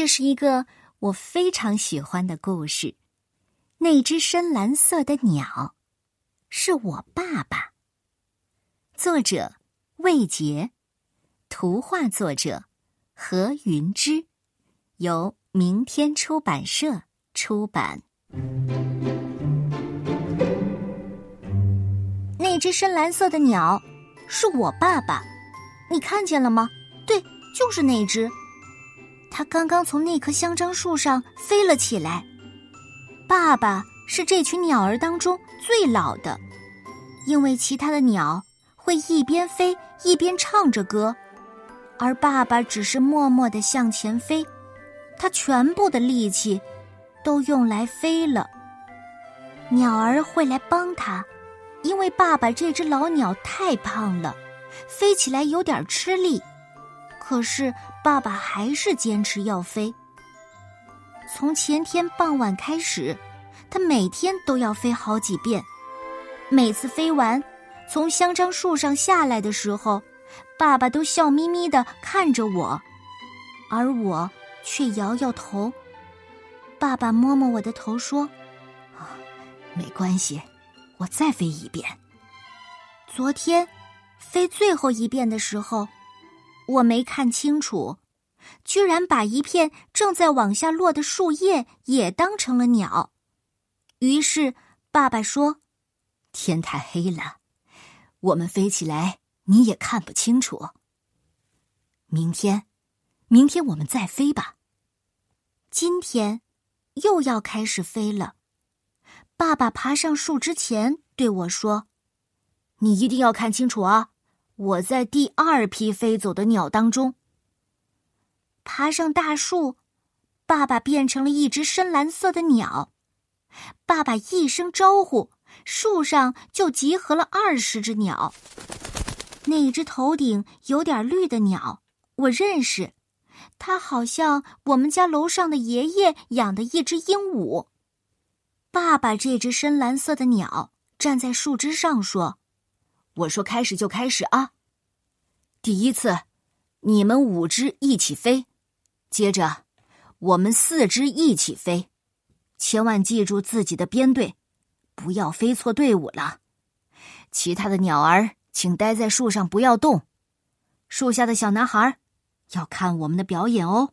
这是一个我非常喜欢的故事。那只深蓝色的鸟，是我爸爸。作者魏杰，图画作者何云芝，由明天出版社出版。那只深蓝色的鸟，是我爸爸。你看见了吗？对，就是那只。它刚刚从那棵香樟树上飞了起来。爸爸是这群鸟儿当中最老的，因为其他的鸟会一边飞一边唱着歌，而爸爸只是默默的向前飞，他全部的力气都用来飞了。鸟儿会来帮他，因为爸爸这只老鸟太胖了。飞起来有点吃力，可是爸爸还是坚持要飞。从前天傍晚开始，他每天都要飞好几遍。每次飞完，从香樟树上下来的时候，爸爸都笑眯眯的看着我，而我却摇摇头。爸爸摸摸我的头说：“啊，没关系，我再飞一遍。”昨天。飞最后一遍的时候，我没看清楚，居然把一片正在往下落的树叶也当成了鸟。于是爸爸说：“天太黑了，我们飞起来你也看不清楚。明天，明天我们再飞吧。今天又要开始飞了。”爸爸爬上树之前对我说。你一定要看清楚啊！我在第二批飞走的鸟当中。爬上大树，爸爸变成了一只深蓝色的鸟。爸爸一声招呼，树上就集合了二十只鸟。那只头顶有点绿的鸟，我认识，它好像我们家楼上的爷爷养的一只鹦鹉。爸爸这只深蓝色的鸟站在树枝上说。我说：“开始就开始啊！第一次，你们五只一起飞；接着，我们四只一起飞。千万记住自己的编队，不要飞错队伍了。其他的鸟儿，请待在树上，不要动。树下的小男孩，要看我们的表演哦。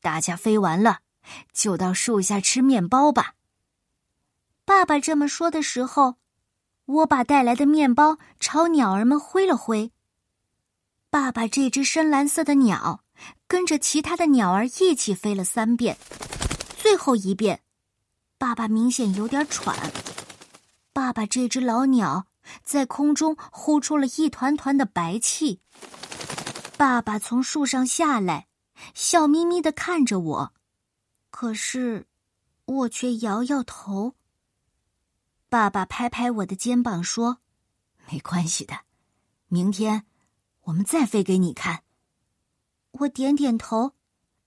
大家飞完了，就到树下吃面包吧。”爸爸这么说的时候。我把带来的面包朝鸟儿们挥了挥。爸爸这只深蓝色的鸟跟着其他的鸟儿一起飞了三遍，最后一遍，爸爸明显有点喘。爸爸这只老鸟在空中呼出了一团团的白气。爸爸从树上下来，笑眯眯的看着我，可是我却摇摇头。爸爸拍拍我的肩膀说：“没关系的，明天我们再飞给你看。”我点点头，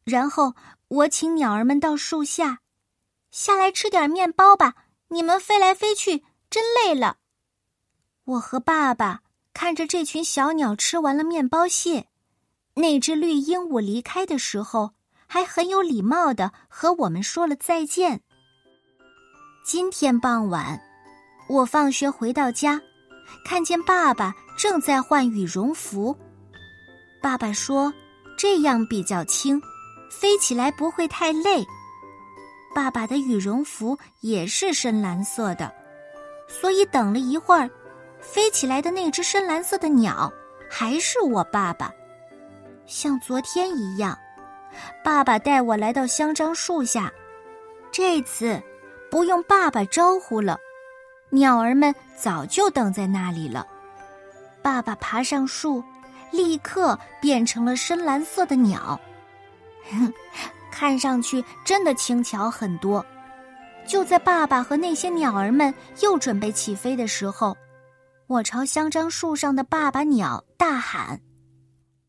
然后我请鸟儿们到树下，下来吃点面包吧。你们飞来飞去真累了。我和爸爸看着这群小鸟吃完了面包屑，那只绿鹦鹉离开的时候还很有礼貌的和我们说了再见。今天傍晚。我放学回到家，看见爸爸正在换羽绒服。爸爸说：“这样比较轻，飞起来不会太累。”爸爸的羽绒服也是深蓝色的，所以等了一会儿，飞起来的那只深蓝色的鸟还是我爸爸，像昨天一样。爸爸带我来到香樟树下，这次不用爸爸招呼了。鸟儿们早就等在那里了。爸爸爬上树，立刻变成了深蓝色的鸟，哼看上去真的轻巧很多。就在爸爸和那些鸟儿们又准备起飞的时候，我朝香樟树上的爸爸鸟大喊：“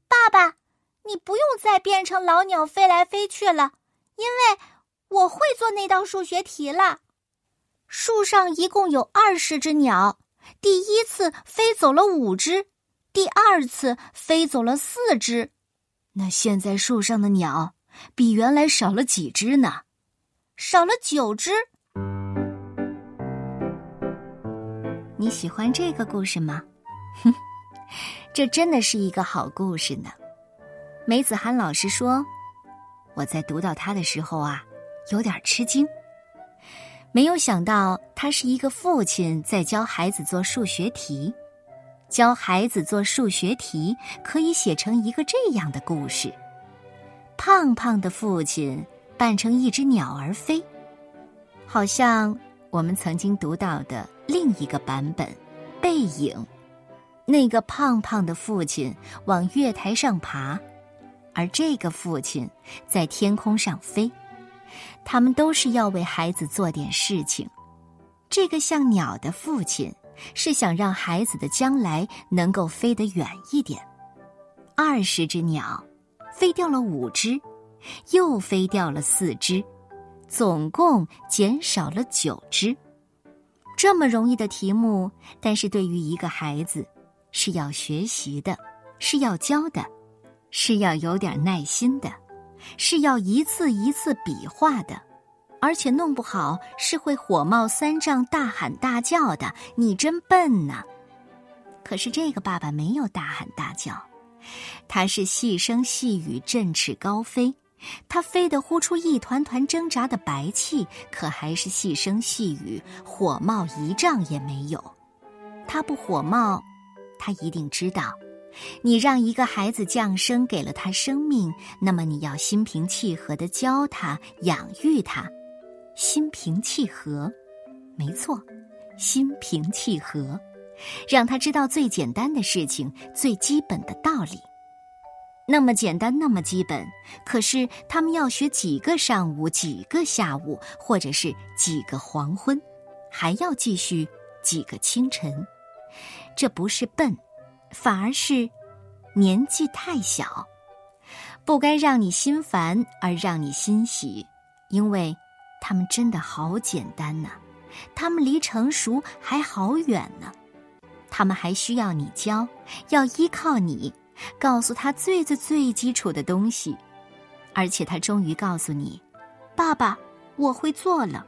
爸爸，你不用再变成老鸟飞来飞去了，因为我会做那道数学题了。”树上一共有二十只鸟，第一次飞走了五只，第二次飞走了四只。那现在树上的鸟比原来少了几只呢？少了九只。你喜欢这个故事吗？哼，这真的是一个好故事呢。梅子涵老师说：“我在读到它的时候啊，有点吃惊。没有想到，他是一个父亲在教孩子做数学题。教孩子做数学题，可以写成一个这样的故事：胖胖的父亲扮成一只鸟儿飞，好像我们曾经读到的另一个版本《背影》。那个胖胖的父亲往月台上爬。”而这个父亲在天空上飞，他们都是要为孩子做点事情。这个像鸟的父亲是想让孩子的将来能够飞得远一点。二十只鸟，飞掉了五只，又飞掉了四只，总共减少了九只。这么容易的题目，但是对于一个孩子，是要学习的，是要教的。是要有点耐心的，是要一次一次比划的，而且弄不好是会火冒三丈、大喊大叫的。你真笨呐！可是这个爸爸没有大喊大叫，他是细声细语、振翅高飞。他飞得呼出一团团挣扎的白气，可还是细声细语，火冒一丈也没有。他不火冒，他一定知道。你让一个孩子降生，给了他生命，那么你要心平气和的教他、养育他。心平气和，没错，心平气和，让他知道最简单的事情、最基本的道理。那么简单，那么基本，可是他们要学几个上午、几个下午，或者是几个黄昏，还要继续几个清晨。这不是笨。反而是年纪太小，不该让你心烦而让你欣喜，因为他们真的好简单呐，他们离成熟还好远呢，他们还需要你教，要依靠你，告诉他最最最基础的东西，而且他终于告诉你：“爸爸，我会做了。”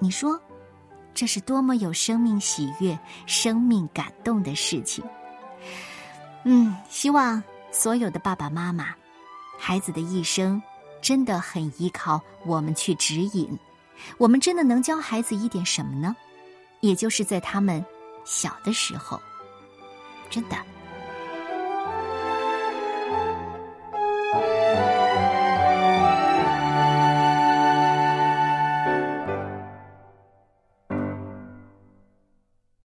你说，这是多么有生命喜悦、生命感动的事情。嗯，希望所有的爸爸妈妈，孩子的一生真的很依靠我们去指引。我们真的能教孩子一点什么呢？也就是在他们小的时候，真的。